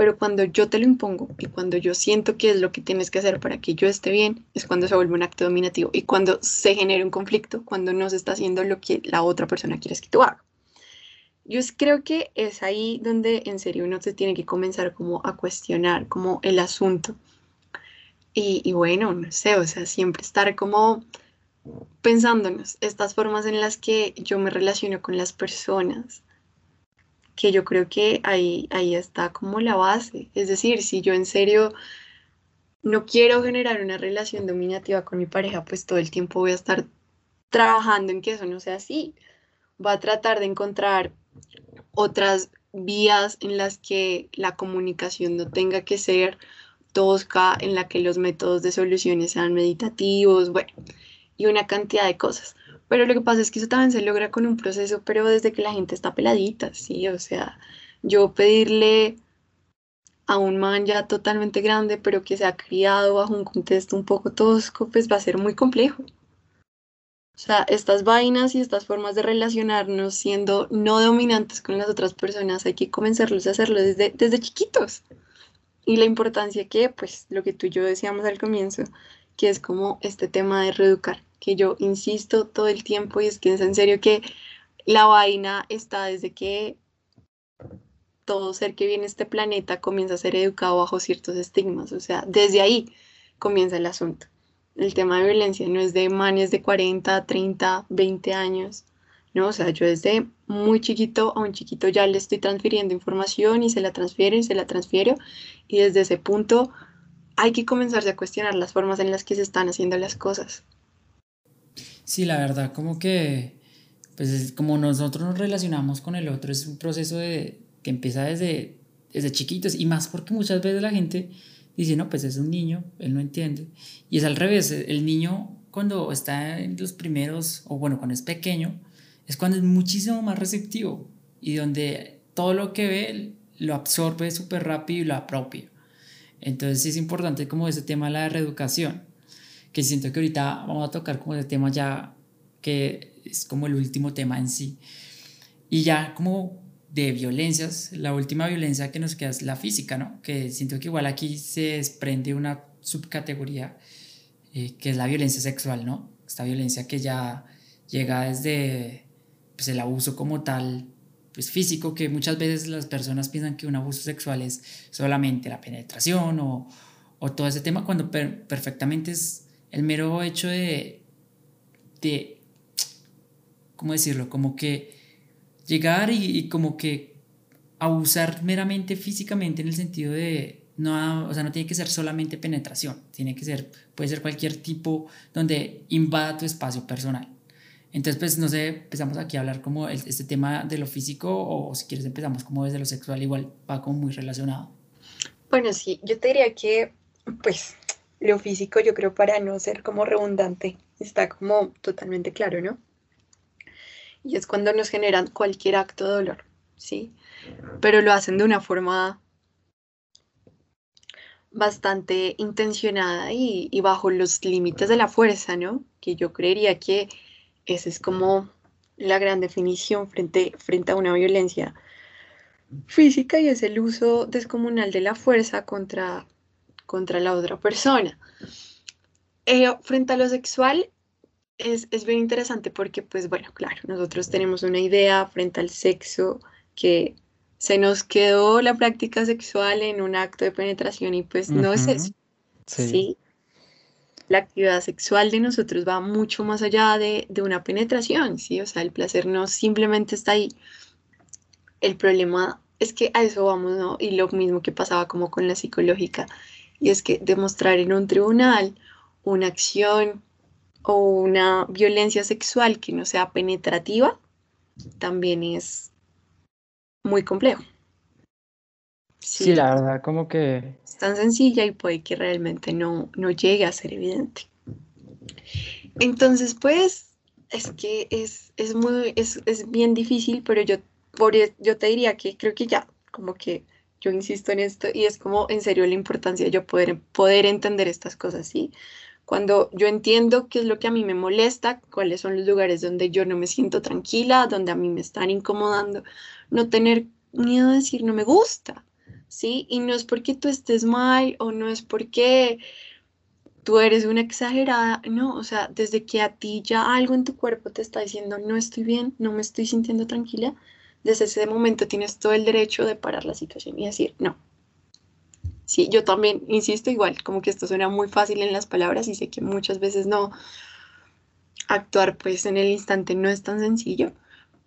Pero cuando yo te lo impongo y cuando yo siento que es lo que tienes que hacer para que yo esté bien, es cuando se vuelve un acto dominativo y cuando se genera un conflicto, cuando no se está haciendo lo que la otra persona quiere que tú hagas. Yo creo que es ahí donde en serio uno se tiene que comenzar como a cuestionar como el asunto. Y, y bueno, no sé, o sea, siempre estar como pensándonos estas formas en las que yo me relaciono con las personas, que yo creo que ahí, ahí está como la base. Es decir, si yo en serio no quiero generar una relación dominativa con mi pareja, pues todo el tiempo voy a estar trabajando en que eso no sea así. Va a tratar de encontrar otras vías en las que la comunicación no tenga que ser tosca, en la que los métodos de soluciones sean meditativos, bueno, y una cantidad de cosas. Pero lo que pasa es que eso también se logra con un proceso, pero desde que la gente está peladita, ¿sí? O sea, yo pedirle a un man ya totalmente grande, pero que se ha criado bajo un contexto un poco tosco, pues va a ser muy complejo. O sea, estas vainas y estas formas de relacionarnos siendo no dominantes con las otras personas, hay que comenzarlos a hacerlo desde, desde chiquitos. Y la importancia que, pues, lo que tú y yo decíamos al comienzo, que es como este tema de reeducar que yo insisto todo el tiempo y es que es en serio que la vaina está desde que todo ser que viene a este planeta comienza a ser educado bajo ciertos estigmas, o sea, desde ahí comienza el asunto. El tema de violencia no es de manes de 40, 30, 20 años, ¿no? O sea, yo desde muy chiquito a un chiquito ya le estoy transfiriendo información y se la transfiero y se la transfiero y desde ese punto hay que comenzarse a cuestionar las formas en las que se están haciendo las cosas. Sí, la verdad, como que, pues como nosotros nos relacionamos con el otro, es un proceso de, que empieza desde, desde chiquitos y más porque muchas veces la gente dice, no, pues es un niño, él no entiende. Y es al revés, el niño cuando está en los primeros, o bueno, cuando es pequeño, es cuando es muchísimo más receptivo y donde todo lo que ve lo absorbe súper rápido y lo apropia. Entonces es importante como ese tema de la reeducación que siento que ahorita vamos a tocar como el tema ya que es como el último tema en sí. Y ya como de violencias, la última violencia que nos queda es la física, ¿no? Que siento que igual aquí se desprende una subcategoría eh, que es la violencia sexual, ¿no? Esta violencia que ya llega desde pues, el abuso como tal, pues físico, que muchas veces las personas piensan que un abuso sexual es solamente la penetración o, o todo ese tema, cuando perfectamente es el mero hecho de, de, ¿cómo decirlo? Como que llegar y, como que abusar meramente físicamente en el sentido de, no, o sea, no tiene que ser solamente penetración, tiene que ser, puede ser cualquier tipo donde invada tu espacio personal. Entonces, pues, no sé, empezamos aquí a hablar como este tema de lo físico o si quieres empezamos como desde lo sexual, igual va como muy relacionado. Bueno, sí, yo te diría que, pues, lo físico, yo creo, para no ser como redundante, está como totalmente claro, ¿no? Y es cuando nos generan cualquier acto de dolor, ¿sí? Pero lo hacen de una forma bastante intencionada y, bajo los límites de la fuerza, ¿no? Que yo creería que esa es como la gran definición frente, frente a una violencia física y es el uso descomunal de la fuerza contra contra la otra persona. Eh, frente a lo sexual, es, es, bien interesante porque, pues bueno, claro, nosotros tenemos una idea frente al sexo que se nos quedó la práctica sexual en un acto de penetración y pues no es eso. Sí. La actividad sexual de nosotros va mucho más allá de, de, una penetración, ¿sí? O sea, el placer no simplemente está ahí. El problema es que a eso vamos, ¿no? Y lo mismo que pasaba como con la psicológica, y es que demostrar en un tribunal una acción o una violencia sexual que no sea penetrativa también es muy complejo. Sí, la verdad, como que... Es tan sencilla y puede que realmente no, no llegue a ser evidente. Entonces, pues, es que es, es muy, es, es, bien difícil, pero yo, por, yo te diría que creo que ya, como que yo insisto en esto y es como en serio la importancia de yo poder, poder entender estas cosas, ¿sí? Cuando yo entiendo qué es lo que a mí me molesta, cuáles son los lugares donde yo no me siento tranquila, donde a mí me están incomodando, no tener miedo a decir no me gusta, ¿sí? Y no es porque tú estés mal o no es porque tú eres una exagerada, no, o sea, desde que a ti ya algo en tu cuerpo te está diciendo no estoy bien, no me estoy sintiendo tranquila, desde ese momento tienes todo el derecho de parar la situación y decir no. Sí, yo también insisto igual, como que esto suena muy fácil en las palabras y sé que muchas veces no actuar pues en el instante no es tan sencillo,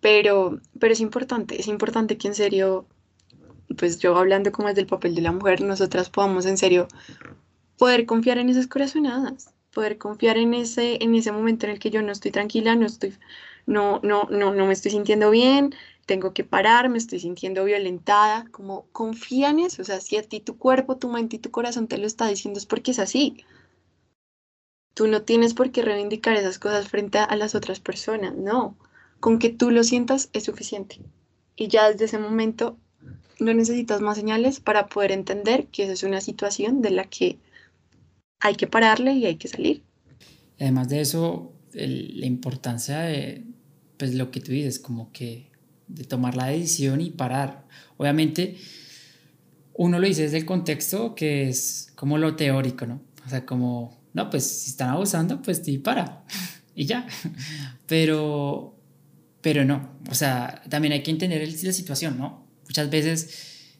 pero, pero es importante, es importante que en serio, pues yo hablando como es del papel de la mujer, nosotras podamos en serio poder confiar en esas corazonadas, poder confiar en ese, en ese momento en el que yo no estoy tranquila, no estoy, no, no, no, no me estoy sintiendo bien, tengo que parar, me estoy sintiendo violentada, como confía en eso, o sea, si a ti tu cuerpo, tu mente y tu corazón te lo está diciendo es porque es así. Tú no tienes por qué reivindicar esas cosas frente a las otras personas, no. Con que tú lo sientas es suficiente. Y ya desde ese momento no necesitas más señales para poder entender que esa es una situación de la que hay que pararle y hay que salir. Además de eso, la importancia de pues lo que tú dices, como que de tomar la decisión y parar. Obviamente, uno lo dice desde el contexto que es como lo teórico, ¿no? O sea, como, no, pues si están abusando, pues sí, para. y ya. *laughs* Pero, pero no. O sea, también hay que entender la situación, ¿no? Muchas veces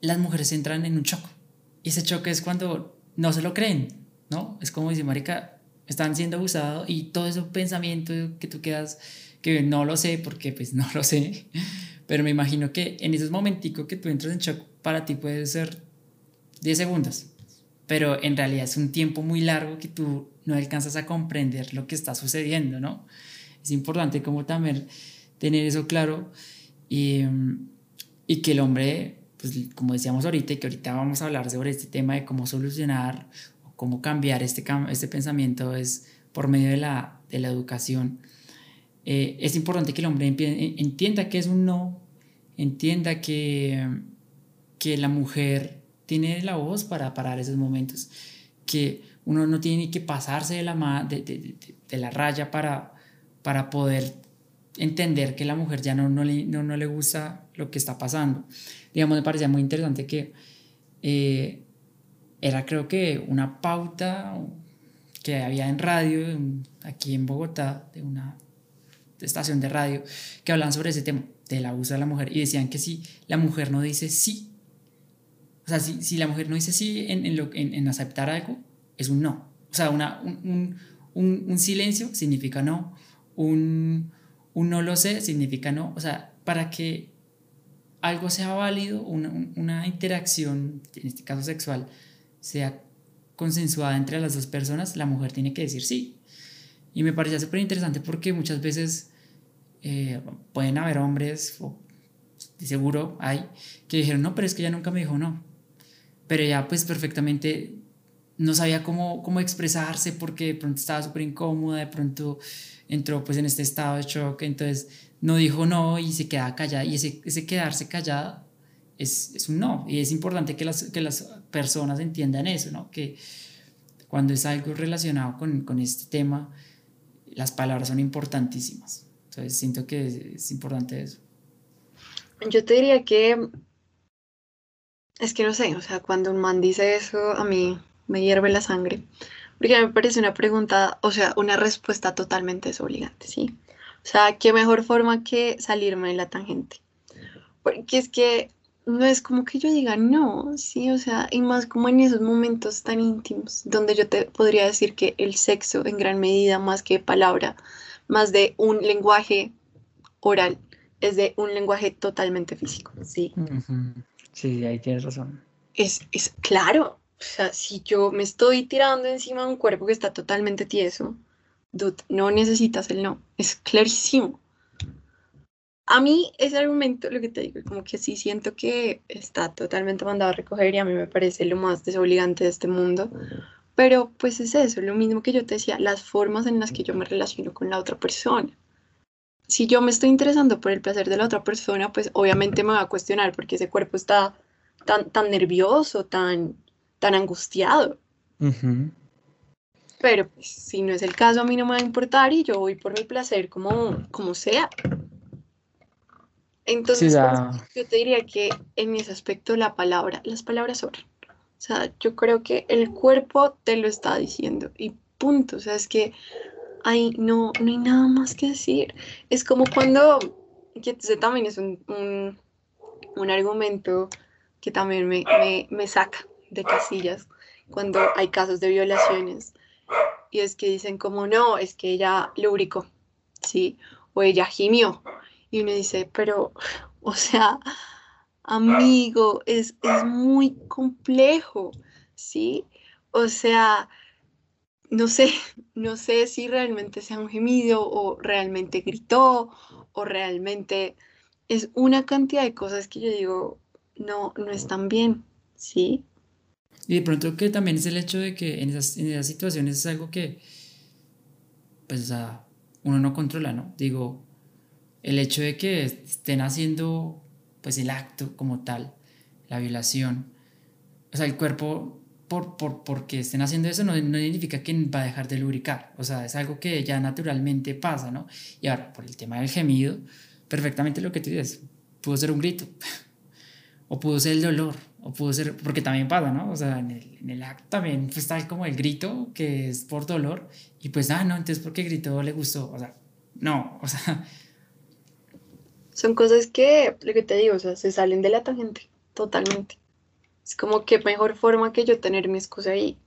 las mujeres entran en un choque. Y ese choque es cuando no se lo creen, ¿no? Es como dice, marica, están siendo abusados y todo ese pensamiento que tú quedas, que no lo sé porque pues no lo sé, *laughs* pero me imagino que en esos momenticos que tú entras en shock, para ti puede ser 10 segundos, pero en realidad es un tiempo muy largo que tú no alcanzas a comprender lo que está sucediendo, ¿no? Es importante como también tener eso claro y, y que el hombre pues como decíamos ahorita, que ahorita vamos a hablar sobre este tema de cómo solucionar o cómo cambiar este, este pensamiento es por medio de la, de la educación. Eh, es importante que el hombre entienda que es un no, entienda que, que la mujer tiene la voz para parar esos momentos, que uno no tiene que pasarse de la, de, de, de la raya para, para poder entender que la mujer ya no, no, le, no, no le gusta lo que está pasando. Digamos, me parecía muy interesante que eh, era creo que una pauta que había en radio, aquí en Bogotá, de una estación de radio, que hablaban sobre ese tema del abuso de la mujer y decían que si la mujer no dice sí, o sea, si, si la mujer no dice sí en, en, lo, en, en aceptar algo, es un no. O sea, una, un, un, un, silencio significa no, un, un no lo sé significa no. O sea, para que algo sea válido, una, una, interacción, en este caso sexual, sea consensuada entre las dos personas, la mujer tiene que decir sí. Y me parecía súper interesante porque muchas veces eh, pueden haber hombres, o seguro hay, que dijeron, no, pero es que ella nunca me dijo no. Pero ella pues perfectamente no sabía cómo, cómo expresarse porque de pronto estaba súper incómoda, de pronto entró pues en este estado de shock, entonces no dijo no y se queda callada. Y ese, ese quedarse callada es, es, un no. Y es importante que las, que las personas entiendan eso, ¿no? Que cuando es algo relacionado con, con este tema, las palabras son importantísimas. Entonces siento que es, importante eso. Yo te diría que es que no sé, o sea, cuando un man dice eso, a mí me hierve la sangre, porque me parece una pregunta, o sea, una respuesta totalmente desobligante, ¿sí? O sea, qué mejor forma que salirme de la tangente. Porque es que no es como que yo diga no, sí, o sea, y más como en esos momentos tan íntimos, donde yo te podría decir que el sexo en gran medida, más que palabra, más de un lenguaje oral, es de un lenguaje totalmente físico, sí. Sí, ahí tienes razón. Es, es claro, o sea, si yo me estoy tirando encima de un cuerpo que está totalmente tieso, dude, no necesitas el no, es clarísimo. A mí ese argumento, lo que te digo, como que sí siento que está totalmente mandado a recoger y a mí me parece lo más desobligante de este mundo, pero pues es eso, lo mismo que yo te decía, las formas en las que yo me relaciono con la otra persona. Si yo me estoy interesando por el placer de la otra persona, pues obviamente me va a cuestionar porque ese cuerpo está tan, tan nervioso, tan, tan angustiado. Pero pues, si no es el caso, a mí no me va a importar y yo voy por mi placer como, como sea. Entonces, pues, yo te diría que en ese aspecto la palabra, las palabras sobran. O sea, yo creo que el cuerpo te lo está diciendo y punto. O sea, es que hay, no, no hay nada más que decir. Es como cuando, que también es un, un, argumento que también me, me, me saca de casillas cuando hay casos de violaciones. Y es que dicen como, no, es que ella lubricó, ¿sí? O ella gimió. Y uno dice, pero, o sea, amigo, es, es muy complejo, ¿sí? O sea, no sé, *laughs* no sé si realmente sea un gemido o realmente gritó o realmente es una cantidad de cosas que yo digo, no, no están bien, ¿sí? Y de pronto que también es el hecho de que en esas, en esas situaciones es algo que, pues, uno no controla, ¿no? Digo, el hecho de que estén haciendo, pues, el acto como tal, la violación, o sea, el cuerpo, por, por, porque estén haciendo eso, no, no significa que va a dejar de lubricar, o sea, es algo que ya naturalmente pasa, ¿no? Y ahora, por el tema del gemido, perfectamente lo que tú dices, pudo ser un grito, *laughs* o pudo ser el dolor, o pudo ser, porque también pasa, ¿no? O sea, en el, en el acto también pues, está como el grito, que es por dolor, y pues, ah, no, entonces porque gritó le gustó, o sea, no, *laughs* o sea... Son cosas que, lo que te digo, o sea, se salen de la tangente, totalmente. Es como que mejor forma que yo tener mis cosas ahí.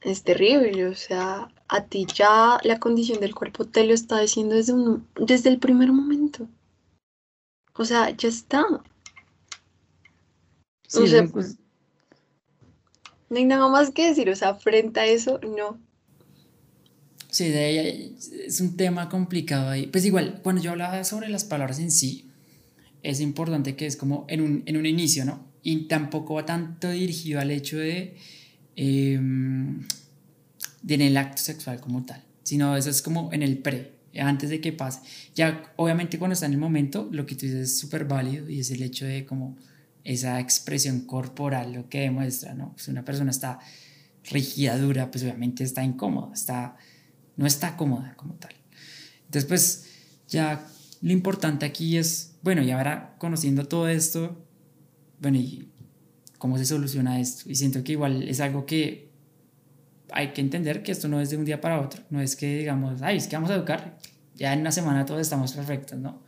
Es terrible, o sea, a ti ya la condición del cuerpo te lo está diciendo desde, un, desde el primer momento. O sea, ya está. Sí, pues, no hay nada más que decir, o sea, frente a eso, no. Sí, de ahí es un tema complicado ahí. Pues igual, cuando yo hablaba sobre las palabras en sí, es importante que es como en un, en un inicio, ¿no? Y tampoco va tanto dirigido al hecho de, em, de en el acto sexual como tal, sino eso es como en el pre, antes de que pase. Ya, obviamente cuando está en el momento, lo que tú dices es súper válido y es el hecho de como esa expresión corporal lo que demuestra, ¿no? Si una persona está rígida, dura, pues obviamente está incómoda, está, no está cómoda como tal. Entonces, pues ya lo importante aquí es, bueno, y ahora conociendo todo esto, bueno, y cómo se soluciona esto. Y siento que igual es algo que hay que entender que esto no es de un día para otro, no es que digamos, ay, es que vamos a educar, ya en una semana todos estamos perfectos, ¿no?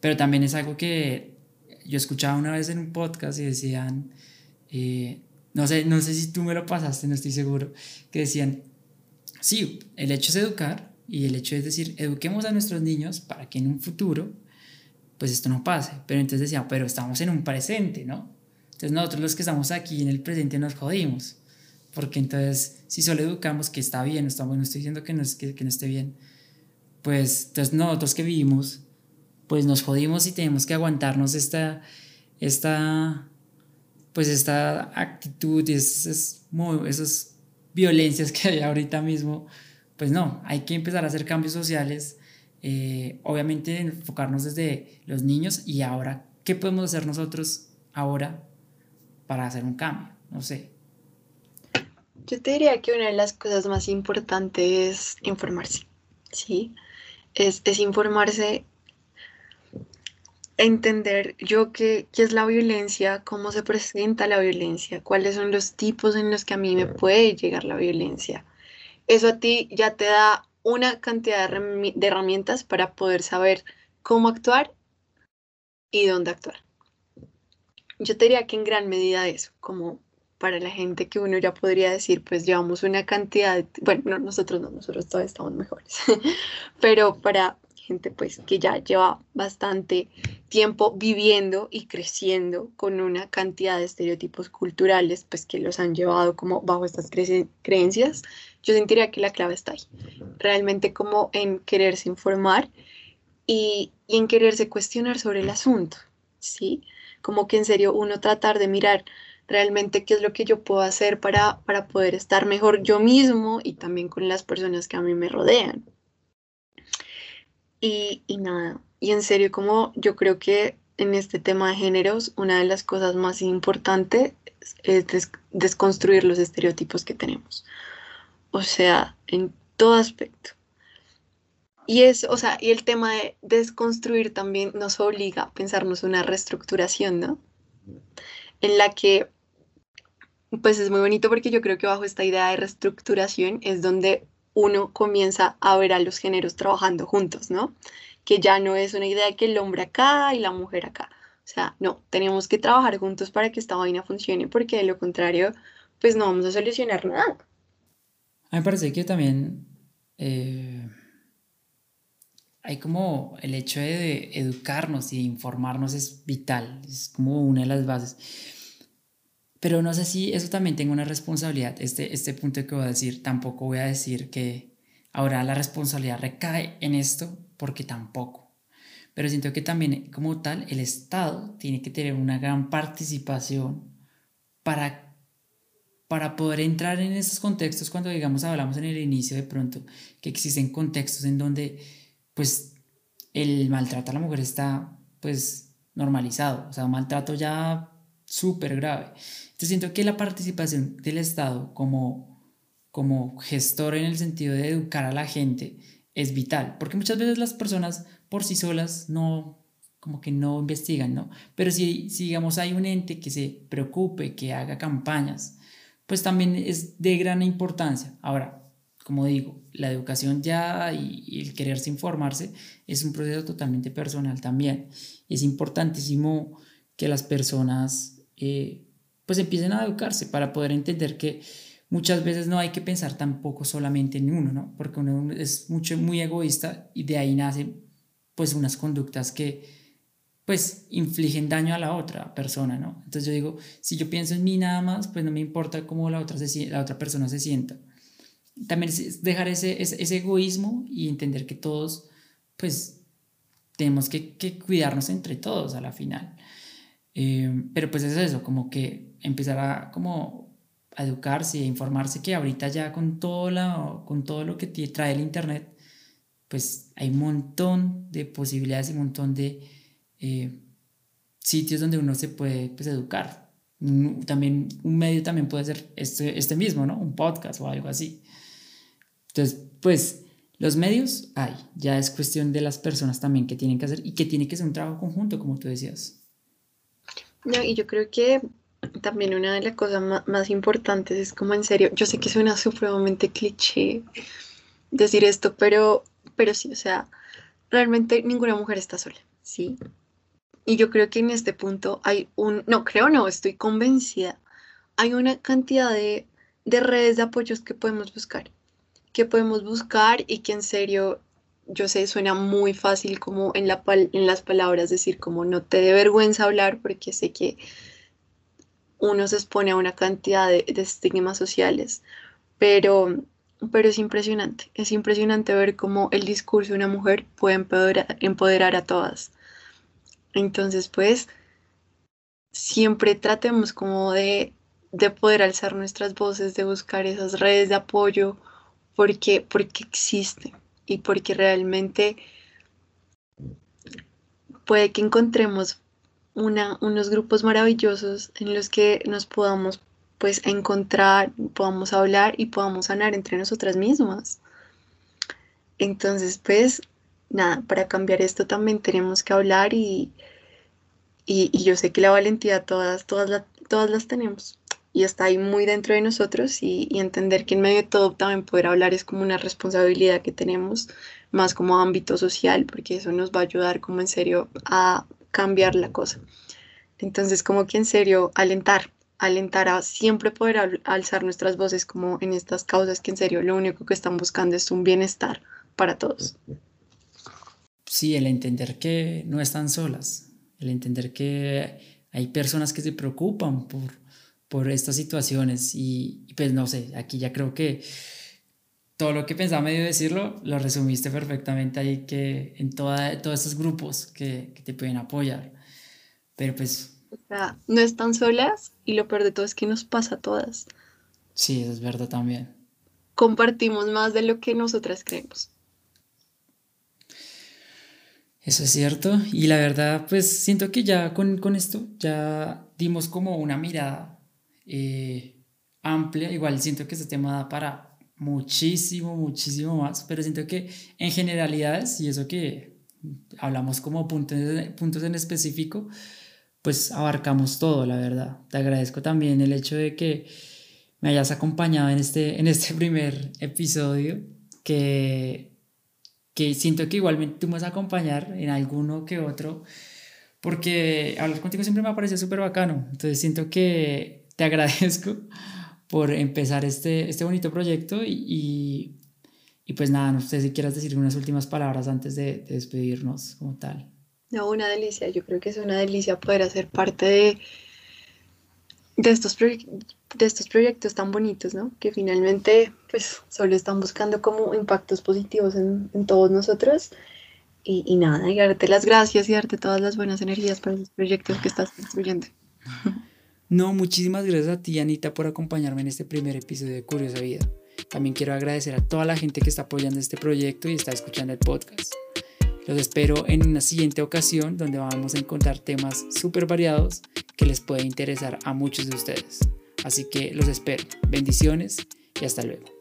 Pero también es algo que yo escuchaba una vez en un podcast y decían, eh, no, sé, no sé si tú me lo pasaste, no estoy seguro, que decían, sí, el hecho es educar y el hecho es decir, eduquemos a nuestros niños para que en un futuro, pues esto no pase. Pero entonces decían, pero estamos en un presente, ¿no? Entonces nosotros los que estamos aquí en el presente nos jodimos. Porque entonces, si solo educamos que está bien, no, no estoy diciendo que no, que, que esté bien, pues entonces nosotros que vivimos pues nos jodimos y tenemos que aguantarnos esta, esta, pues esta actitud y esas, esas violencias que hay ahorita mismo, pues no, hay que empezar a hacer cambios sociales, eh, obviamente enfocarnos desde los niños y ahora, ¿qué podemos hacer nosotros ahora para hacer un cambio? No sé. Yo te diría que una de las cosas más importantes es informarse, ¿sí? Es, es informarse entender yo qué, qué es la violencia, cómo se presenta la violencia, cuáles son los tipos en los que a mí me puede llegar la violencia. Eso a ti ya te da una cantidad de, herramientas para poder saber cómo actuar y dónde actuar. Yo te diría que en gran medida eso, como para la gente que uno ya podría decir, pues llevamos una cantidad, de, bueno, nosotros no, nosotros todavía estamos mejores, *laughs* pero para gente pues que ya lleva bastante tiempo viviendo y creciendo con una cantidad de estereotipos culturales pues que los han llevado como bajo estas creencias, yo sentiría que la clave está ahí, realmente como en quererse informar y, y en quererse cuestionar sobre el asunto, ¿sí? Como que en serio uno tratar de mirar realmente qué es lo que yo puedo hacer para, para poder estar mejor yo mismo y también con las personas que a mí me rodean. Y, nada, y en serio, como yo creo que en este tema de géneros, una de las cosas más importantes es desconstruir los estereotipos que tenemos. O sea, en todo aspecto. Y es, o sea, y el tema de desconstruir también nos obliga a pensarnos una reestructuración, ¿no? En la que, pues es muy bonito porque yo creo que bajo esta idea de reestructuración es donde uno comienza a ver a los géneros trabajando juntos, ¿no? Que ya no es una idea de que el hombre acá y la mujer acá. O sea, no, tenemos que trabajar juntos para que esta vaina funcione porque de lo contrario, pues no vamos a solucionar nada. A mí me parece que también eh, hay como el hecho de educarnos y informarnos es vital, es como una de las bases. Pero no sé si eso también tengo una responsabilidad, este, este punto que voy a decir, tampoco voy a decir que ahora la responsabilidad recae en esto, porque tampoco. Pero siento que también como tal el Estado tiene que tener una gran participación para, para poder entrar en esos contextos cuando digamos hablamos en el inicio de pronto que existen contextos en donde pues el maltrato a la mujer está pues normalizado, o sea, un maltrato ya súper grave. Entonces siento que la participación del Estado como, como gestor en el sentido de educar a la gente es vital, porque muchas veces las personas por sí solas no, como que no investigan, ¿no? Pero si, si digamos hay un ente que se preocupe, que haga campañas, pues también es de gran importancia. Ahora, como digo, la educación ya y, el quererse informarse es un proceso totalmente personal también. Es importantísimo que las personas eh, pues empiecen a educarse para poder entender que muchas veces no hay que pensar tampoco solamente en uno, ¿no? Porque uno es mucho, muy egoísta y de ahí nacen pues unas conductas que pues infligen daño a la otra persona, ¿no? Entonces yo digo, si yo pienso en mí nada más, pues no me importa cómo la otra, se, la otra persona se sienta también es dejar ese, ese, egoísmo y entender que todos, pues, tenemos que, que cuidarnos entre todos a la final. Eh, pero pues es eso, como que empezar a, como, a educarse, a informarse que ahorita ya con todo, la, con todo lo que trae el Internet, pues hay un montón de posibilidades y un montón de eh, sitios donde uno se puede pues, educar. También un medio también puede ser este, este mismo, ¿no? Un podcast o algo así. Entonces, pues los medios hay, ya es cuestión de las personas también que tienen que hacer y que tiene que ser un trabajo conjunto, como tú decías. No, y yo creo que también una de las cosas más, importantes es como en serio, yo sé que suena supremamente cliché decir esto, pero, pero sí, o sea, realmente ninguna mujer está sola, ¿sí? Y yo creo que en este punto hay un, no, creo no, estoy convencida, hay una cantidad de, de redes de apoyos que podemos buscar que podemos buscar y que en serio, yo sé, suena muy fácil como en, la en las palabras decir como no te dé vergüenza hablar porque sé que uno se expone a una cantidad de, estigmas sociales, pero, pero es impresionante, es impresionante ver cómo el discurso de una mujer puede empoderar, empoderar a todas. Entonces, pues, siempre tratemos como de, de poder alzar nuestras voces, de buscar esas redes de apoyo, porque, porque existe y porque realmente puede que encontremos una, unos grupos maravillosos en los que nos podamos pues encontrar, podamos hablar y podamos sanar entre nosotras mismas. Entonces, pues, nada, para cambiar esto también tenemos que hablar y, y, yo sé que la valentía todas, todas, todas las tenemos y está ahí muy dentro de nosotros y, entender que en medio de todo también poder hablar es como una responsabilidad que tenemos más como ámbito social porque eso nos va a ayudar como en serio a cambiar la cosa. Entonces como que en serio alentar, alentar a siempre poder alzar nuestras voces como en estas causas que en serio lo único que están buscando es un bienestar para todos. Sí, el entender que no están solas, el entender que hay personas que se preocupan por por estas situaciones y, pues no sé, aquí ya creo que todo lo que pensaba medio decirlo lo resumiste perfectamente ahí que en toda, todos estos grupos que, que te pueden apoyar. Pero pues... O sea, no están solas y lo peor de todo es que nos pasa a todas. Sí, eso es verdad también. Compartimos más de lo que nosotras creemos. Eso es cierto. Y la verdad, pues siento que ya con, con esto ya dimos como una mirada eh, amplia. Igual siento que este tema da para muchísimo, muchísimo más, pero siento que en generalidades, y eso que hablamos como puntos, puntos en específico, pues abarcamos todo, la verdad. Te agradezco también el hecho de que me hayas acompañado en este, en este *laughs* primer episodio, que, que siento que igualmente tú me vas a acompañar en alguno que otro, porque hablar contigo siempre me parece súper bacano. Entonces siento que te *laughs* agradezco por empezar este, este bonito proyecto y, y, pues nada, no sé si quieras decir unas últimas palabras antes de, de despedirnos como tal. No, una delicia. Yo creo que es una delicia poder hacer parte de, de, estos, de estos proyectos tan bonitos, ¿no? Que finalmente, pues, solo están buscando como impactos positivos en, en todos nosotros. Y, y, nada, y darte las gracias y darte todas las buenas energías para los proyectos que estás construyendo. *laughs* No, muchísimas gracias a ti, Anita, por acompañarme en este primer episodio de Curiosa Vida. También quiero agradecer a toda la gente que está apoyando este proyecto y está escuchando el podcast. Los espero en una siguiente ocasión donde vamos a encontrar temas súper variados que les puede interesar a muchos de ustedes. Así que los espero. Bendiciones y hasta luego.